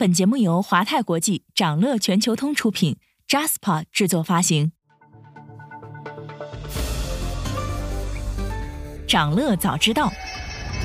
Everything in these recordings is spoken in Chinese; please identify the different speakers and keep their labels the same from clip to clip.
Speaker 1: 本节目由华泰国际、掌乐全球通出品，Jaspa 制作发行。掌乐早知道，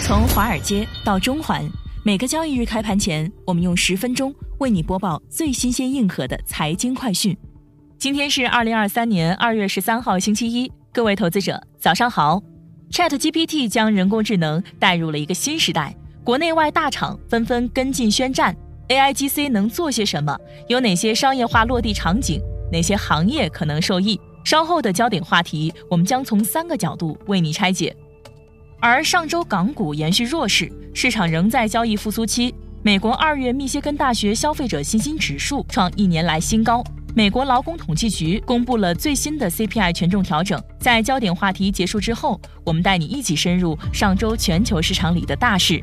Speaker 1: 从华尔街到中环，每个交易日开盘前，我们用十分钟为你播报最新鲜、硬核的财经快讯。今天是二零二三年二月十三号，星期一，各位投资者早上好。Chat GPT 将人工智能带入了一个新时代，国内外大厂纷纷跟进宣战。AIGC 能做些什么？有哪些商业化落地场景？哪些行业可能受益？稍后的焦点话题，我们将从三个角度为你拆解。而上周港股延续弱势，市场仍在交易复苏期。美国二月密歇根大学消费者信心指数创一年来新高。美国劳工统计局公布了最新的 CPI 权重调整。在焦点话题结束之后，我们带你一起深入上周全球市场里的大事。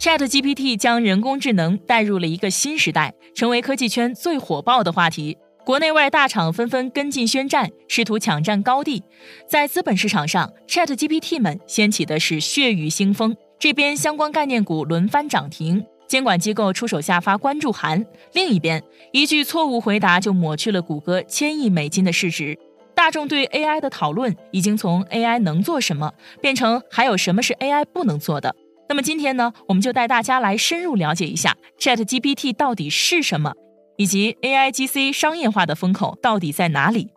Speaker 1: Chat GPT 将人工智能带入了一个新时代，成为科技圈最火爆的话题。国内外大厂纷纷跟进宣战，试图抢占高地。在资本市场上，Chat GPT 们掀起的是血雨腥风。这边相关概念股轮番涨停，监管机构出手下发关注函；另一边，一句错误回答就抹去了谷歌千亿美金的市值。大众对 AI 的讨论已经从 AI 能做什么，变成还有什么是 AI 不能做的。那么今天呢，我们就带大家来深入了解一下 Chat GPT 到底是什么，以及 AIGC 商业化的风口到底在哪里。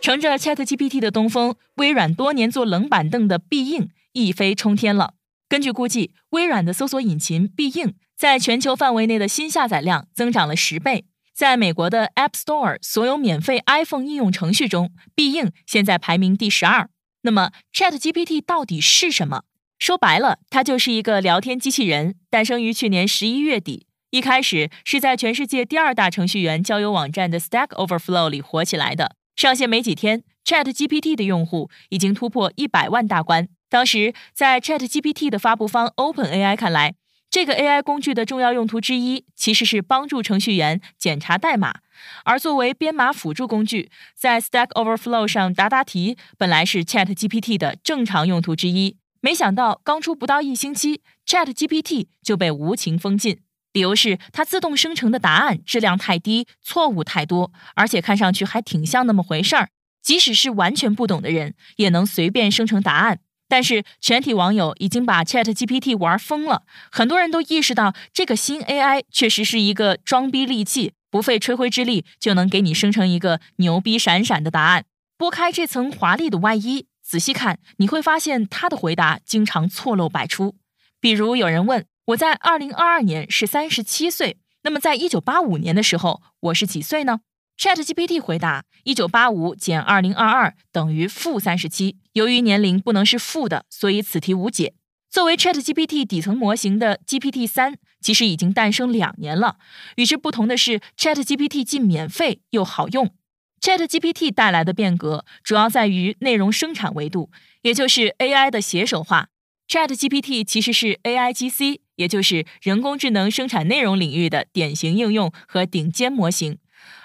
Speaker 1: 乘着 Chat GPT 的东风，微软多年坐冷板凳的必应一飞冲天了。根据估计，微软的搜索引擎必应在全球范围内的新下载量增长了十倍。在美国的 App Store 所有免费 iPhone 应用程序中，必应现在排名第十二。那么，Chat GPT 到底是什么？说白了，它就是一个聊天机器人，诞生于去年十一月底。一开始是在全世界第二大程序员交友网站的 Stack Overflow 里火起来的。上线没几天，Chat GPT 的用户已经突破一百万大关。当时，在 Chat GPT 的发布方 OpenAI 看来，这个 AI 工具的重要用途之一其实是帮助程序员检查代码。而作为编码辅助工具，在 Stack Overflow 上答答题本来是 Chat GPT 的正常用途之一，没想到刚出不到一星期，Chat GPT 就被无情封禁，理由是它自动生成的答案质量太低，错误太多，而且看上去还挺像那么回事儿，即使是完全不懂的人也能随便生成答案。但是全体网友已经把 Chat GPT 玩疯了，很多人都意识到这个新 AI 确实是一个装逼利器。不费吹灰之力就能给你生成一个牛逼闪闪的答案。拨开这层华丽的外衣，仔细看，你会发现他的回答经常错漏百出。比如有人问我在二零二二年是三十七岁，那么在一九八五年的时候我是几岁呢？ChatGPT 回答：一九八五减二零二二等于负三十七。由于年龄不能是负的，所以此题无解。作为 ChatGPT 底层模型的 GPT 三，其实已经诞生两年了。与之不同的是，ChatGPT 既免费又好用。ChatGPT 带来的变革主要在于内容生产维度，也就是 AI 的写手化。ChatGPT 其实是 AIGC，也就是人工智能生产内容领域的典型应用和顶尖模型，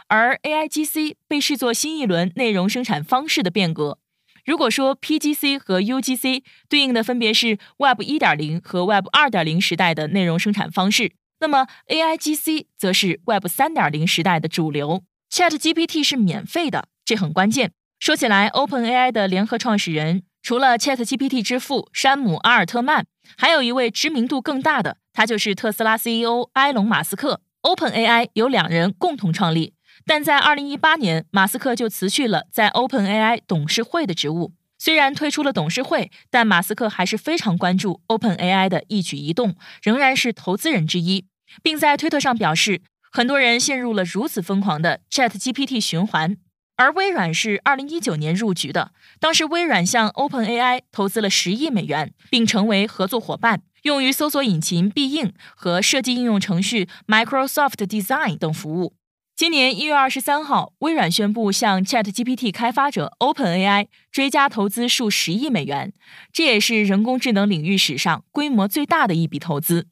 Speaker 1: 而 AIGC 被视作新一轮内容生产方式的变革。如果说 PGC 和 UGC 对应的分别是 Web 1.0和 Web 2.0时代的内容生产方式，那么 AIGC 则是 Web 3.0时代的主流。ChatGPT 是免费的，这很关键。说起来，OpenAI 的联合创始人除了 ChatGPT 之父山姆·阿尔特曼，还有一位知名度更大的，他就是特斯拉 CEO 埃隆·马斯克。OpenAI 由两人共同创立。但在二零一八年，马斯克就辞去了在 OpenAI 董事会的职务。虽然退出了董事会，但马斯克还是非常关注 OpenAI 的一举一动，仍然是投资人之一，并在推特上表示，很多人陷入了如此疯狂的 ChatGPT 循环。而微软是二零一九年入局的，当时微软向 OpenAI 投资了十亿美元，并成为合作伙伴，用于搜索引擎必应和设计应用程序 Microsoft Design 等服务。今年一月二十三号，微软宣布向 ChatGPT 开发者 OpenAI 追加投资数十亿美元，这也是人工智能领域史上规模最大的一笔投资。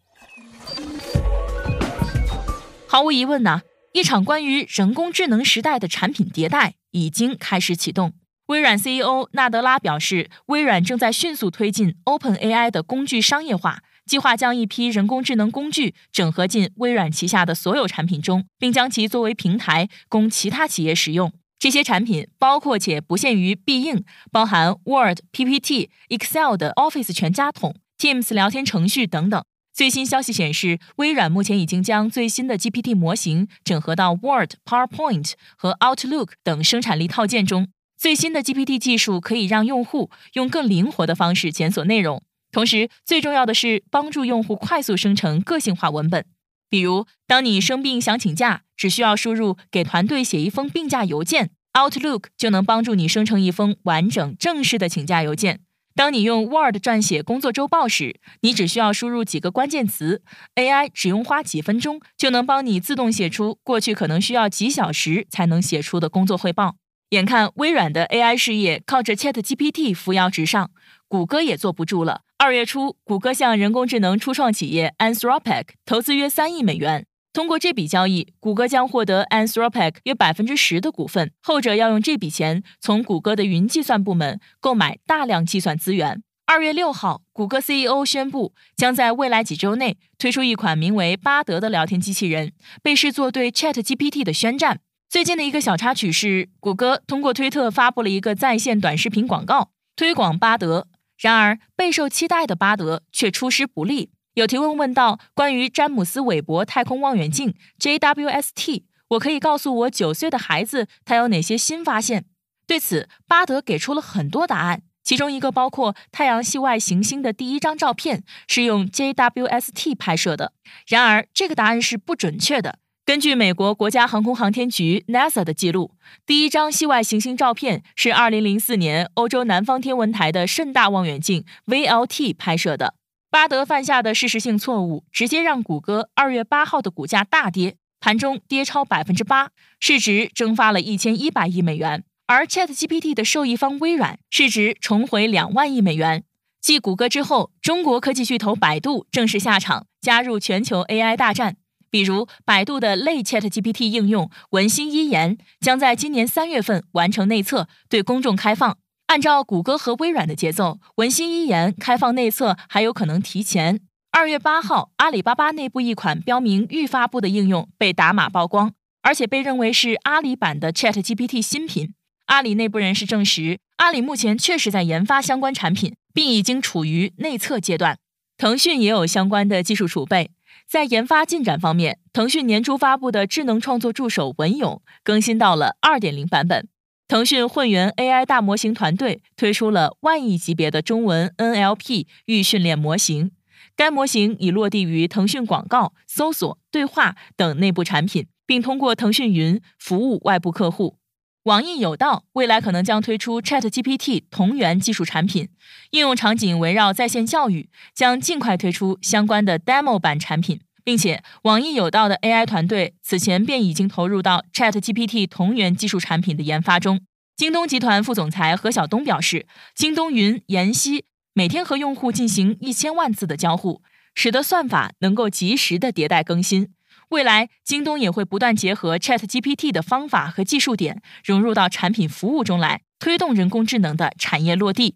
Speaker 1: 毫无疑问呢，一场关于人工智能时代的产品迭代已经开始启动。微软 CEO 纳德拉表示，微软正在迅速推进 OpenAI 的工具商业化，计划将一批人工智能工具整合进微软旗下的所有产品中，并将其作为平台供其他企业使用。这些产品包括且不限于必应，包含 Word、PPT、Excel 的 Office 全家桶、Teams 聊天程序等等。最新消息显示，微软目前已经将最新的 GPT 模型整合到 Word、PowerPoint 和 Outlook 等生产力套件中。最新的 GPT 技术可以让用户用更灵活的方式检索内容，同时最重要的是帮助用户快速生成个性化文本。比如，当你生病想请假，只需要输入“给团队写一封病假邮件 ”，Outlook 就能帮助你生成一封完整正式的请假邮件。当你用 Word 撰写工作周报时，你只需要输入几个关键词，AI 只用花几分钟就能帮你自动写出过去可能需要几小时才能写出的工作汇报。眼看微软的 AI 事业靠着 ChatGPT 扶摇直上，谷歌也坐不住了。二月初，谷歌向人工智能初创企业 Anthropic 投资约三亿美元。通过这笔交易，谷歌将获得 Anthropic 约百分之十的股份。后者要用这笔钱从谷歌的云计算部门购买大量计算资源。二月六号，谷歌 CEO 宣布，将在未来几周内推出一款名为巴德的聊天机器人，被视作对 ChatGPT 的宣战。最近的一个小插曲是，谷歌通过推特发布了一个在线短视频广告，推广巴德。然而，备受期待的巴德却出师不利。有提问问到：“关于詹姆斯·韦伯太空望远镜 （JWST），我可以告诉我九岁的孩子他有哪些新发现？”对此，巴德给出了很多答案，其中一个包括太阳系外行星的第一张照片是用 JWST 拍摄的。然而，这个答案是不准确的。根据美国国家航空航天局 NASA 的记录，第一张系外行星照片是2004年欧洲南方天文台的盛大望远镜 VLT 拍摄的。巴德犯下的事实性错误，直接让谷歌2月8号的股价大跌，盘中跌超百分之八，市值蒸发了一千一百亿美元。而 ChatGPT 的受益方微软，市值重回两万亿美元。继谷歌之后，中国科技巨头百度正式下场，加入全球 AI 大战。比如，百度的类 ChatGPT 应用文心一言将在今年三月份完成内测，对公众开放。按照谷歌和微软的节奏，文心一言开放内测还有可能提前。二月八号，阿里巴巴内部一款标明预发布的应用被打码曝光，而且被认为是阿里版的 ChatGPT 新品。阿里内部人士证实，阿里目前确实在研发相关产品，并已经处于内测阶段。腾讯也有相关的技术储备。在研发进展方面，腾讯年初发布的智能创作助手文勇更新到了2.0版本。腾讯混元 AI 大模型团队推出了万亿级别的中文 NLP 预训练模型，该模型已落地于腾讯广告、搜索、对话等内部产品，并通过腾讯云服务外部客户。网易有道未来可能将推出 ChatGPT 同源技术产品，应用场景围绕在线教育，将尽快推出相关的 demo 版产品，并且网易有道的 AI 团队此前便已经投入到 ChatGPT 同源技术产品的研发中。京东集团副总裁何晓东表示，京东云研析每天和用户进行一千万次的交互，使得算法能够及时的迭代更新。未来，京东也会不断结合 ChatGPT 的方法和技术点，融入到产品服务中来，推动人工智能的产业落地。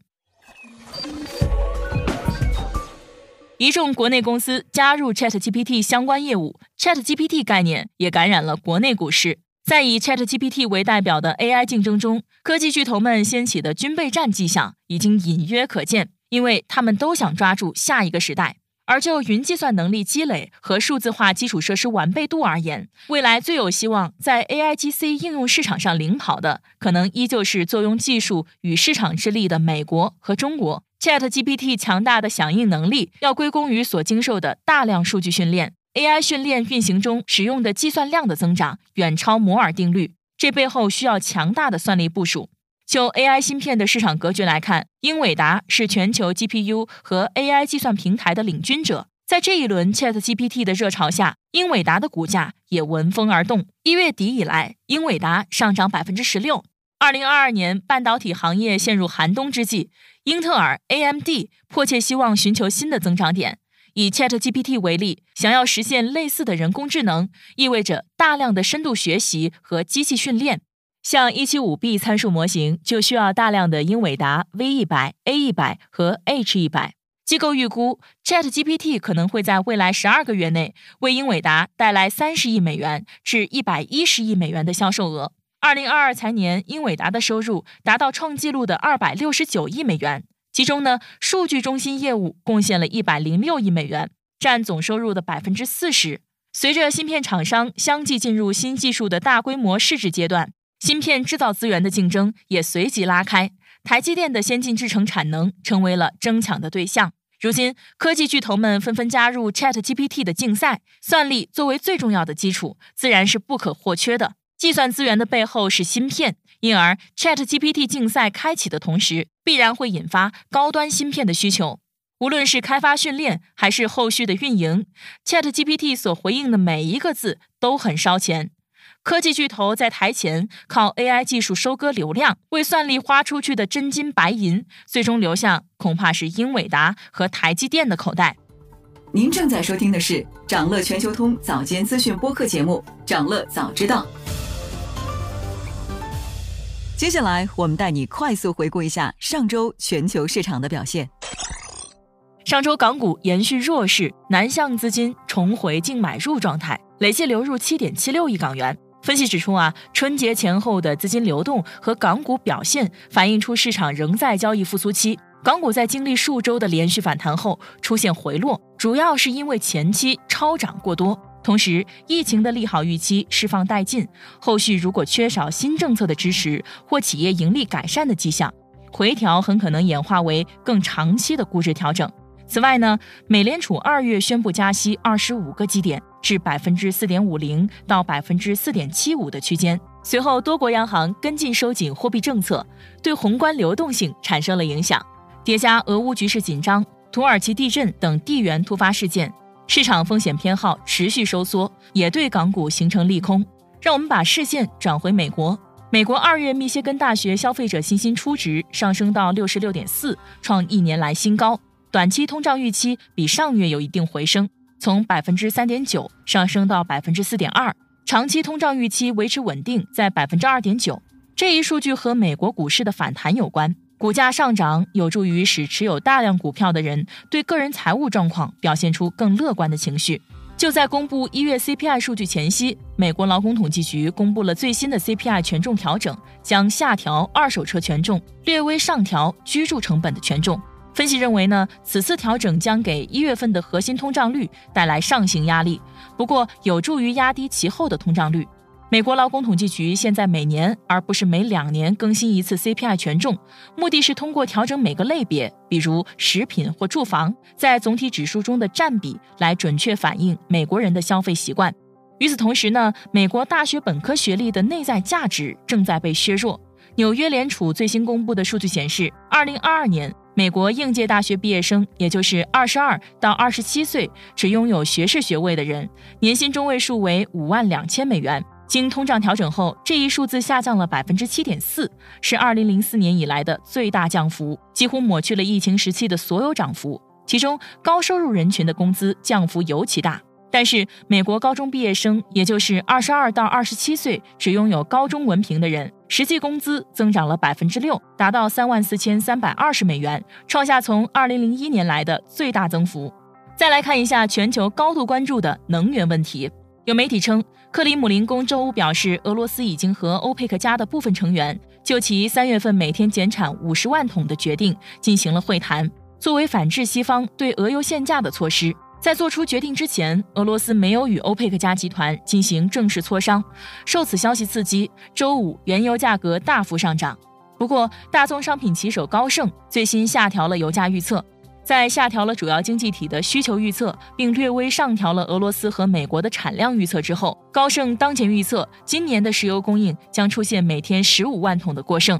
Speaker 1: 一众国内公司加入 ChatGPT 相关业务，ChatGPT 概念也感染了国内股市。在以 ChatGPT 为代表的 AI 竞争中，科技巨头们掀起的军备战迹象已经隐约可见，因为他们都想抓住下一个时代。而就云计算能力积累和数字化基础设施完备度而言，未来最有希望在 AIGC 应用市场上领跑的，可能依旧是坐拥技术与市场之力的美国和中国。ChatGPT 强大的响应能力要归功于所经受的大量数据训练，AI 训练运行中使用的计算量的增长远超摩尔定律，这背后需要强大的算力部署。就 AI 芯片的市场格局来看，英伟达是全球 GPU 和 AI 计算平台的领军者。在这一轮 ChatGPT 的热潮下，英伟达的股价也闻风而动。一月底以来，英伟达上涨百分之十六。二零二二年半导体行业陷入寒冬之际，英特尔、AMD 迫切希望寻求新的增长点。以 ChatGPT 为例，想要实现类似的人工智能，意味着大量的深度学习和机器训练。像一七五 B 参数模型就需要大量的英伟达 V 一百、A 一百和 H 一百。机构预估，ChatGPT 可能会在未来十二个月内为英伟达带来三十亿美元至一百一十亿美元的销售额。二零二二财年，英伟达的收入达到创纪录的二百六十九亿美元，其中呢，数据中心业务贡献了一百零六亿美元，占总收入的百分之四十。随着芯片厂商相继进入新技术的大规模试制阶段，芯片制造资源的竞争也随即拉开。台积电的先进制程产能成为了争抢的对象。如今，科技巨头们纷纷加入 ChatGPT 的竞赛。算力作为最重要的基础，自然是不可或缺的。计算资源的背后是芯片，因而 ChatGPT 竞赛开启的同时，必然会引发高端芯片的需求。无论是开发训练，还是后续的运营，ChatGPT 所回应的每一个字都很烧钱。科技巨头在台前靠 AI 技术收割流量，为算力花出去的真金白银，最终流向恐怕是英伟达和台积电的口袋。
Speaker 2: 您正在收听的是长乐全球通早间资讯播客节目《长乐早知道》。接下来，我们带你快速回顾一下上周全球市场的表现。
Speaker 1: 上周港股延续弱势，南向资金重回净买入状态，累计流入七点七六亿港元。分析指出啊，春节前后的资金流动和港股表现反映出市场仍在交易复苏期。港股在经历数周的连续反弹后出现回落，主要是因为前期超涨过多，同时疫情的利好预期释放殆尽，后续如果缺少新政策的支持或企业盈利改善的迹象，回调很可能演化为更长期的估值调整。此外呢，美联储二月宣布加息二十五个基点。至百分之四点五零到百分之四点七五的区间。随后，多国央行跟进收紧货币政策，对宏观流动性产生了影响。叠加俄乌局势紧张、土耳其地震等地缘突发事件，市场风险偏好持续收缩，也对港股形成利空。让我们把视线转回美国。美国二月密歇根大学消费者信心初值上升到六十六点四，创一年来新高。短期通胀预期比上月有一定回升。从百分之三点九上升到百分之四点二，长期通胀预期维持稳定在百分之二点九。这一数据和美国股市的反弹有关，股价上涨有助于使持有大量股票的人对个人财务状况表现出更乐观的情绪。就在公布一月 CPI 数据前夕，美国劳工统计局公布了最新的 CPI 权重调整，将下调二手车权重，略微上调居住成本的权重。分析认为呢，此次调整将给一月份的核心通胀率带来上行压力，不过有助于压低其后的通胀率。美国劳工统计局现在每年而不是每两年更新一次 CPI 权重，目的是通过调整每个类别，比如食品或住房，在总体指数中的占比，来准确反映美国人的消费习惯。与此同时呢，美国大学本科学历的内在价值正在被削弱。纽约联储最新公布的数据显示，二零二二年。美国应届大学毕业生，也就是二十二到二十七岁只拥有学士学位的人，年薪中位数为五万两千美元。经通胀调整后，这一数字下降了百分之七点四，是二零零四年以来的最大降幅，几乎抹去了疫情时期的所有涨幅。其中，高收入人群的工资降幅尤其大。但是，美国高中毕业生，也就是二十二到二十七岁只拥有高中文凭的人，实际工资增长了百分之六，达到三万四千三百二十美元，创下从二零零一年来的最大增幅。再来看一下全球高度关注的能源问题，有媒体称，克里姆林宫周五表示，俄罗斯已经和欧佩克加的部分成员就其三月份每天减产五十万桶的决定进行了会谈，作为反制西方对俄油限价的措施。在做出决定之前，俄罗斯没有与欧佩克加集团进行正式磋商。受此消息刺激，周五原油价格大幅上涨。不过，大宗商品旗手高盛最新下调了油价预测，在下调了主要经济体的需求预测，并略微上调了俄罗斯和美国的产量预测之后，高盛当前预测今年的石油供应将出现每天十五万桶的过剩。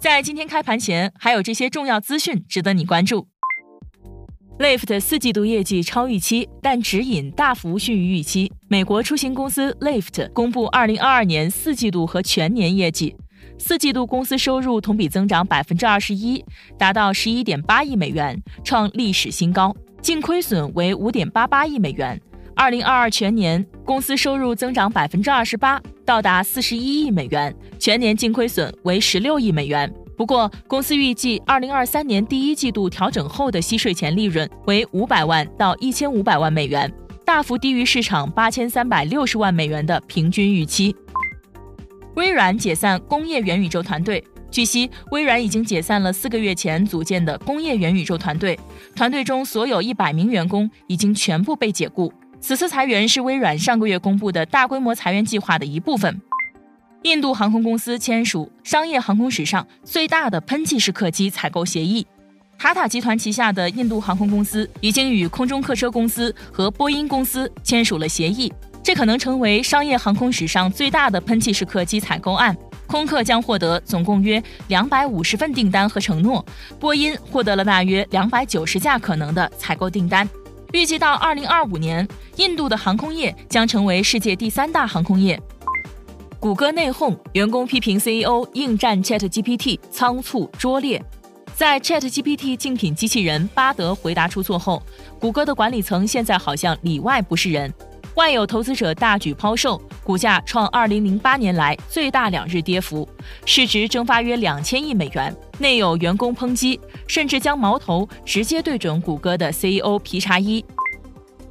Speaker 1: 在今天开盘前，还有这些重要资讯值得你关注。Lift 四季度业绩超预期，但指引大幅逊于预期。美国出行公司 Lyft 公布二零二二年四季度和全年业绩，四季度公司收入同比增长百分之二十一，达到十一点八亿美元，创历史新高；净亏损为五点八八亿美元。二零二二全年公司收入增长百分之二十八，到达四十一亿美元，全年净亏损为十六亿美元。不过，公司预计二零二三年第一季度调整后的息税前利润为五百万到一千五百万美元，大幅低于市场八千三百六十万美元的平均预期。微软解散工业元宇宙团队。据悉，微软已经解散了四个月前组建的工业元宇宙团队，团队中所有一百名员工已经全部被解雇。此次裁员是微软上个月公布的大规模裁员计划的一部分。印度航空公司签署商业航空史上最大的喷气式客机采购协议。塔塔集团旗下的印度航空公司已经与空中客车公司和波音公司签署了协议，这可能成为商业航空史上最大的喷气式客机采购案。空客将获得总共约两百五十份订单和承诺，波音获得了大约两百九十架可能的采购订单。预计到二零二五年，印度的航空业将成为世界第三大航空业。谷歌内讧，员工批评 CEO 应战 ChatGPT 仓促拙劣。在 ChatGPT 竞品机器人巴德回答出错后，谷歌的管理层现在好像里外不是人。外有投资者大举抛售，股价创2008年来最大两日跌幅，市值蒸发约两千亿美元。内有员工抨击，甚至将矛头直接对准谷歌的 CEO 皮查伊。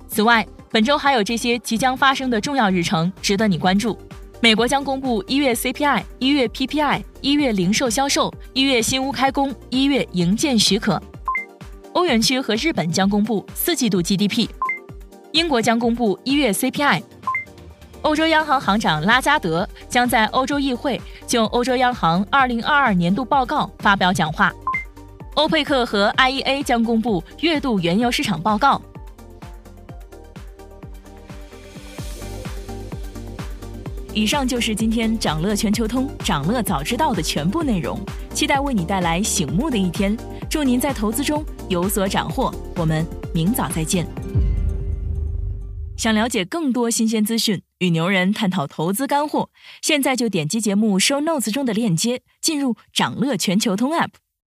Speaker 1: 此外，本周还有这些即将发生的重要日程值得你关注。美国将公布一月 CPI、一月 PPI、一月零售销售、一月新屋开工、一月营建许可。欧元区和日本将公布四季度 GDP。英国将公布一月 CPI。欧洲央行行长拉加德将在欧洲议会就欧洲央行二零二二年度报告发表讲话。欧佩克和 IEA 将公布月度原油市场报告。以上就是今天掌乐全球通、掌乐早知道的全部内容，期待为你带来醒目的一天。祝您在投资中有所斩获，我们明早再见。想了解更多新鲜资讯，与牛人探讨投资干货，现在就点击节目 show notes 中的链接，进入掌乐全球通 app。